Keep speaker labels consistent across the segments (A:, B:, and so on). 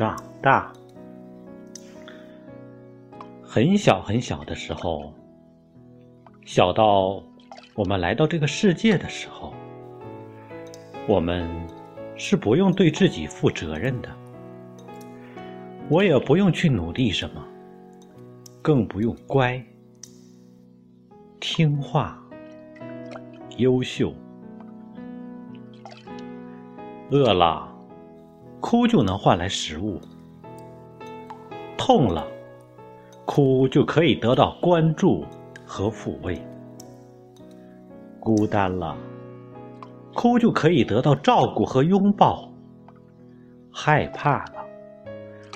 A: 长大。很小很小的时候，小到我们来到这个世界的时候，我们是不用对自己负责任的，我也不用去努力什么，更不用乖、听话、优秀。饿了，哭就能换来食物；痛了，哭就可以得到关注和抚慰；孤单了，哭就可以得到照顾和拥抱；害怕了，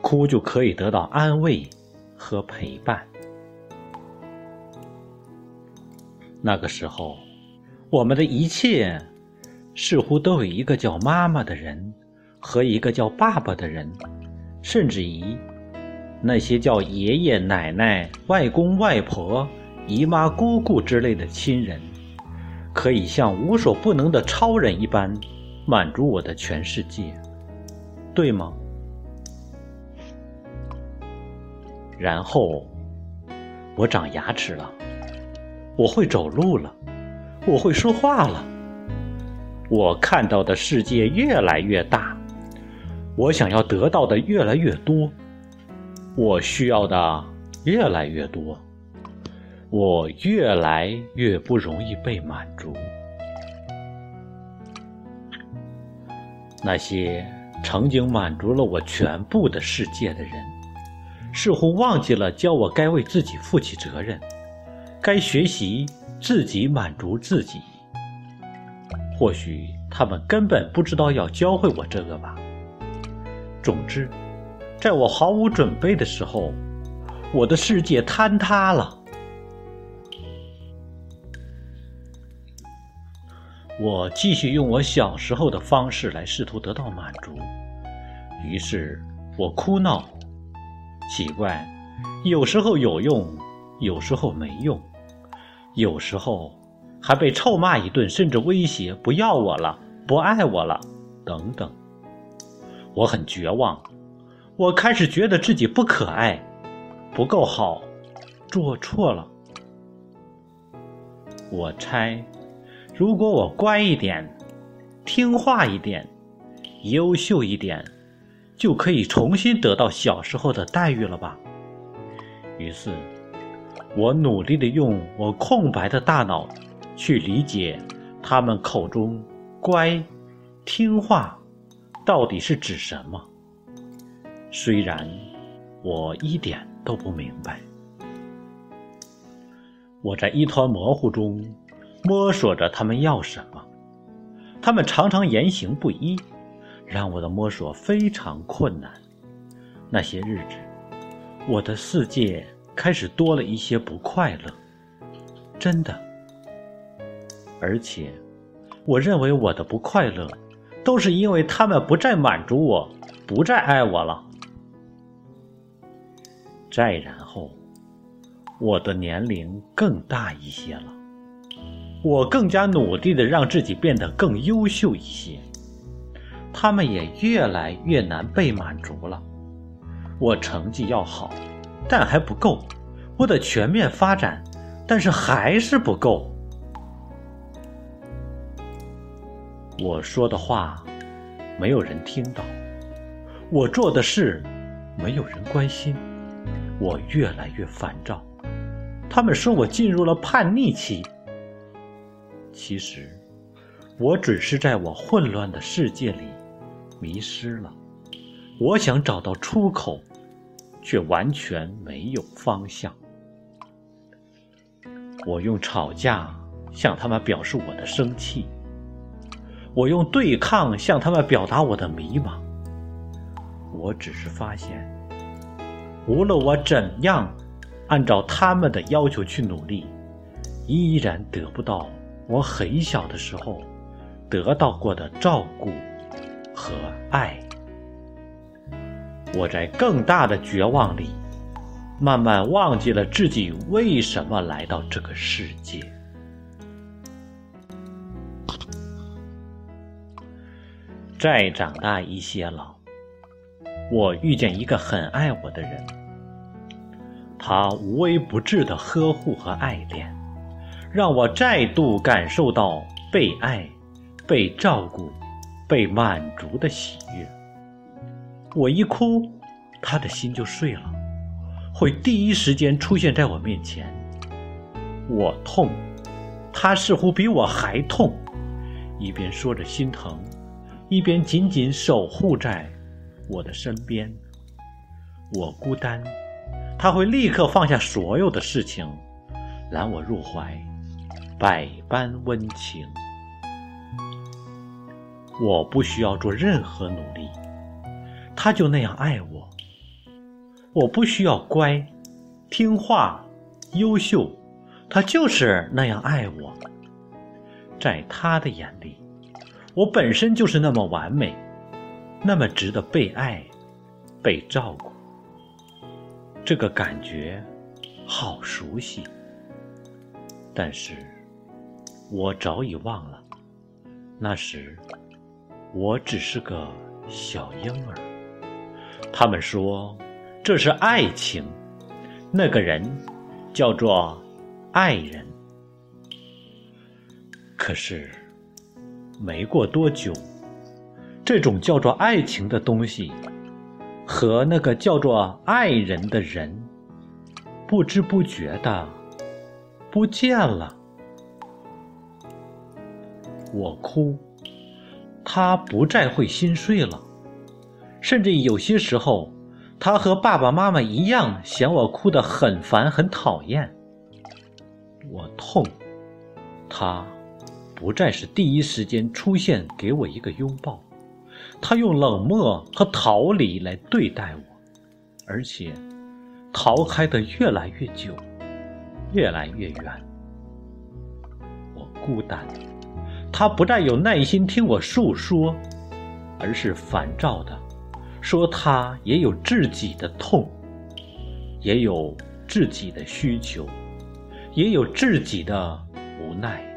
A: 哭就可以得到安慰和陪伴。那个时候，我们的一切。似乎都有一个叫妈妈的人，和一个叫爸爸的人，甚至于那些叫爷爷奶奶、外公外婆、姨妈姑姑之类的亲人，可以像无所不能的超人一般满足我的全世界，对吗？然后我长牙齿了，我会走路了，我会说话了。我看到的世界越来越大，我想要得到的越来越多，我需要的越来越多，我越来越不容易被满足。那些曾经满足了我全部的世界的人，似乎忘记了教我该为自己负起责任，该学习自己满足自己。或许他们根本不知道要教会我这个吧。总之，在我毫无准备的时候，我的世界坍塌了。我继续用我小时候的方式来试图得到满足，于是我哭闹。奇怪，有时候有用，有时候没用，有时候。还被臭骂一顿，甚至威胁不要我了，不爱我了，等等。我很绝望，我开始觉得自己不可爱，不够好，做错了。我猜，如果我乖一点，听话一点，优秀一点，就可以重新得到小时候的待遇了吧。于是，我努力的用我空白的大脑。去理解他们口中“乖”、“听话”到底是指什么。虽然我一点都不明白，我在一团模糊中摸索着他们要什么。他们常常言行不一，让我的摸索非常困难。那些日子，我的世界开始多了一些不快乐，真的。而且，我认为我的不快乐，都是因为他们不再满足我，不再爱我了。再然后，我的年龄更大一些了，我更加努力的让自己变得更优秀一些，他们也越来越难被满足了。我成绩要好，但还不够；我的全面发展，但是还是不够。我说的话，没有人听到；我做的事，没有人关心。我越来越烦躁。他们说我进入了叛逆期。其实，我只是在我混乱的世界里迷失了。我想找到出口，却完全没有方向。我用吵架向他们表示我的生气。我用对抗向他们表达我的迷茫。我只是发现，无论我怎样按照他们的要求去努力，依然得不到我很小的时候得到过的照顾和爱。我在更大的绝望里，慢慢忘记了自己为什么来到这个世界。再长大一些了，我遇见一个很爱我的人，他无微不至的呵护和爱恋，让我再度感受到被爱、被照顾、被满足的喜悦。我一哭，他的心就碎了，会第一时间出现在我面前。我痛，他似乎比我还痛，一边说着心疼，一边紧紧守护在。我的身边，我孤单，他会立刻放下所有的事情，揽我入怀，百般温情。我不需要做任何努力，他就那样爱我。我不需要乖、听话、优秀，他就是那样爱我。在他的眼里，我本身就是那么完美。那么值得被爱、被照顾，这个感觉好熟悉。但是，我早已忘了，那时我只是个小婴儿。他们说这是爱情，那个人叫做爱人。可是，没过多久。这种叫做爱情的东西，和那个叫做爱人的人，不知不觉的不见了。我哭，他不再会心碎了，甚至有些时候，他和爸爸妈妈一样，嫌我哭得很烦很讨厌。我痛，他不再是第一时间出现给我一个拥抱。他用冷漠和逃离来对待我，而且逃开的越来越久，越来越远。我孤单，他不再有耐心听我诉说，而是烦躁的说他也有自己的痛，也有自己的需求，也有自己的无奈。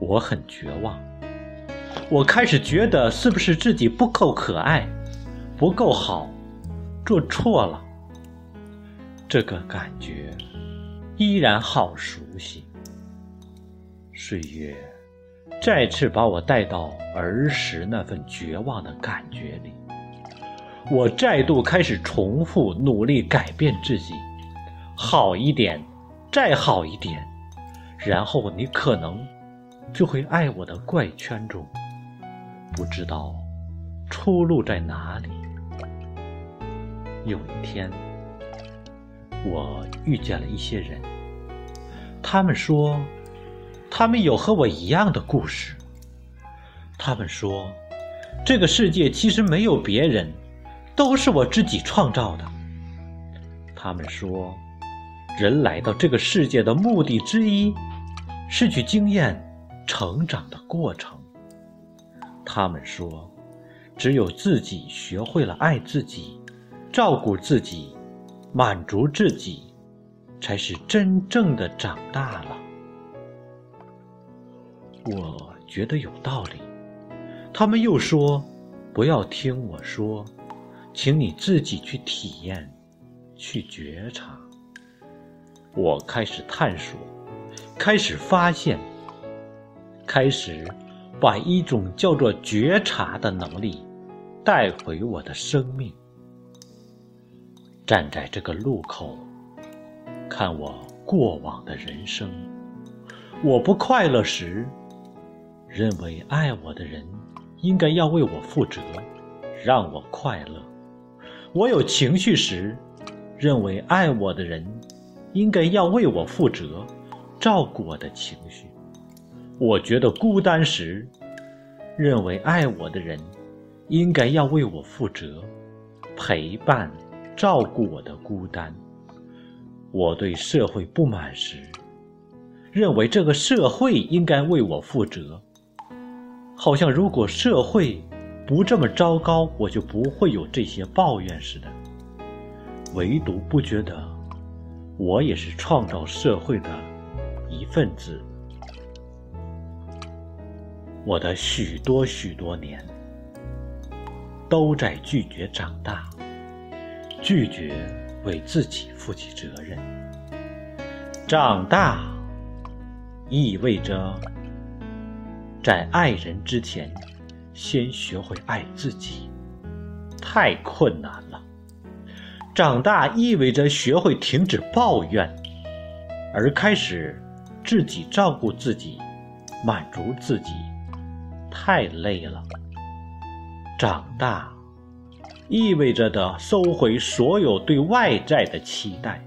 A: 我很绝望。我开始觉得是不是自己不够可爱，不够好，做错了。这个感觉依然好熟悉。岁月再次把我带到儿时那份绝望的感觉里。我再度开始重复努力改变自己，好一点，再好一点，然后你可能就会爱我的怪圈中。不知道出路在哪里。有一天，我遇见了一些人，他们说，他们有和我一样的故事。他们说，这个世界其实没有别人，都是我自己创造的。他们说，人来到这个世界的目的之一，是去经验成长的过程。他们说，只有自己学会了爱自己、照顾自己、满足自己，才是真正的长大了。我觉得有道理。他们又说，不要听我说，请你自己去体验、去觉察。我开始探索，开始发现，开始。把一种叫做觉察的能力带回我的生命。站在这个路口，看我过往的人生。我不快乐时，认为爱我的人应该要为我负责，让我快乐。我有情绪时，认为爱我的人应该要为我负责，照顾我的情绪。我觉得孤单时，认为爱我的人应该要为我负责，陪伴、照顾我的孤单。我对社会不满时，认为这个社会应该为我负责。好像如果社会不这么糟糕，我就不会有这些抱怨似的。唯独不觉得，我也是创造社会的一份子。我的许多许多年，都在拒绝长大，拒绝为自己负起责任。长大意味着在爱人之前，先学会爱自己，太困难了。长大意味着学会停止抱怨，而开始自己照顾自己，满足自己，太累了。长大意味着的收回所有对外在的期待，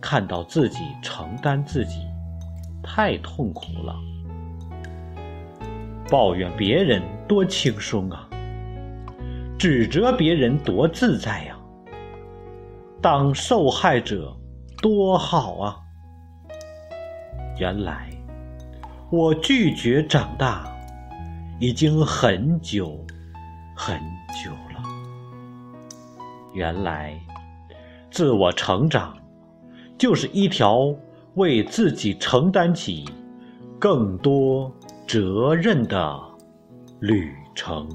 A: 看到自己承担自己，太痛苦了。抱怨别人多轻松啊，指责别人多自在呀。当受害者多好啊！原来我拒绝长大已经很久很久了。原来自我成长就是一条为自己承担起更多责任的旅程。